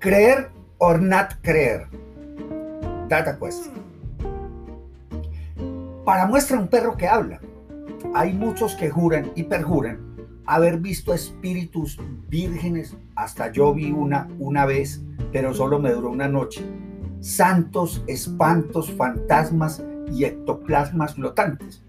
Creer or not creer. Data question. Para muestra un perro que habla. Hay muchos que juran y perjuran haber visto espíritus vírgenes. Hasta yo vi una una vez, pero solo me duró una noche. Santos, espantos, fantasmas y ectoplasmas flotantes.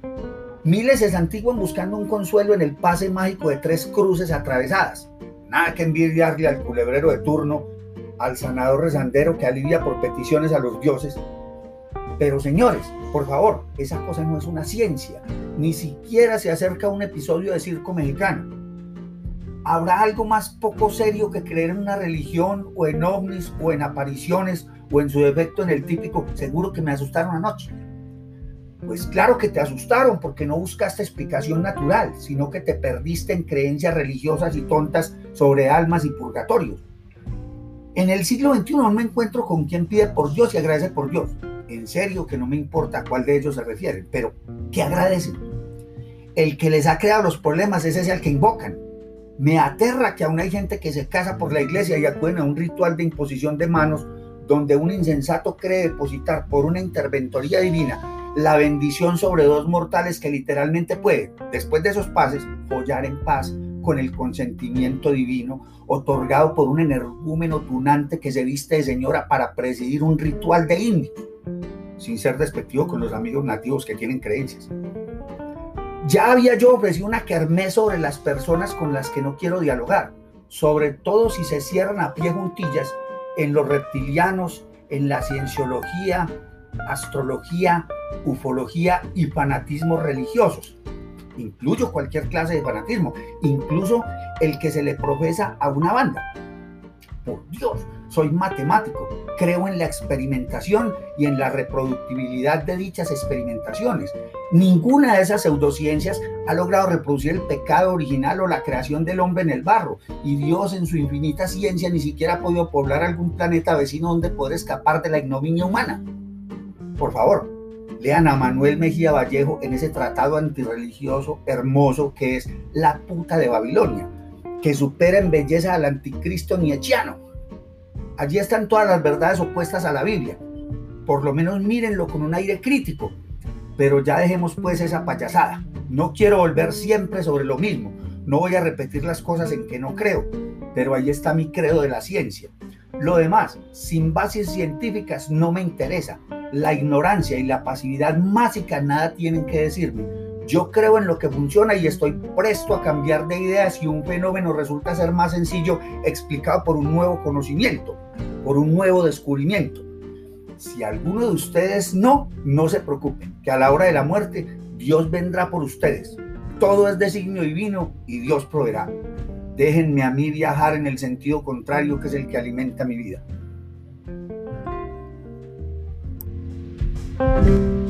Miles se santiguan buscando un consuelo en el pase mágico de tres cruces atravesadas. Nada que envidiarle al culebrero de turno, al sanador rezandero que alivia por peticiones a los dioses. Pero señores, por favor, esa cosa no es una ciencia, ni siquiera se acerca a un episodio de circo mexicano. ¿Habrá algo más poco serio que creer en una religión o en ovnis o en apariciones o en su defecto en el típico seguro que me asustaron anoche? Pues claro que te asustaron porque no buscaste explicación natural, sino que te perdiste en creencias religiosas y tontas sobre almas y purgatorios. En el siglo XXI no me encuentro con quien pide por Dios y agradece por Dios. En serio que no me importa a cuál de ellos se refieren, pero ¿qué agradecen? El que les ha creado los problemas es ese al que invocan. Me aterra que aún hay gente que se casa por la iglesia y acuden a un ritual de imposición de manos donde un insensato cree depositar por una interventoría divina la bendición sobre dos mortales que literalmente pueden, después de esos pases, follar en paz con el consentimiento divino otorgado por un energúmeno tunante que se viste de señora para presidir un ritual de indio, sin ser despectivo con los amigos nativos que tienen creencias. Ya había yo ofrecido una kermés sobre las personas con las que no quiero dialogar, sobre todo si se cierran a pie juntillas en los reptilianos, en la cienciología, astrología, ufología y fanatismos religiosos. Incluyo cualquier clase de fanatismo, incluso el que se le profesa a una banda. Por Dios, soy matemático, creo en la experimentación y en la reproductibilidad de dichas experimentaciones. Ninguna de esas pseudociencias ha logrado reproducir el pecado original o la creación del hombre en el barro, y Dios en su infinita ciencia ni siquiera ha podido poblar algún planeta vecino donde poder escapar de la ignominia humana. Por favor, lean a Manuel Mejía Vallejo en ese tratado antirreligioso hermoso que es La puta de Babilonia, que supera en belleza al anticristo nietzscheano. Allí están todas las verdades opuestas a la Biblia. Por lo menos mírenlo con un aire crítico. Pero ya dejemos pues esa payasada. No quiero volver siempre sobre lo mismo. No voy a repetir las cosas en que no creo. Pero ahí está mi credo de la ciencia. Lo demás, sin bases científicas, no me interesa la ignorancia y la pasividad mágica nada tienen que decirme. Yo creo en lo que funciona y estoy presto a cambiar de ideas si un fenómeno resulta ser más sencillo explicado por un nuevo conocimiento, por un nuevo descubrimiento. Si alguno de ustedes no, no se preocupen, que a la hora de la muerte Dios vendrá por ustedes. Todo es designio divino y Dios proveerá. Déjenme a mí viajar en el sentido contrario que es el que alimenta mi vida. Música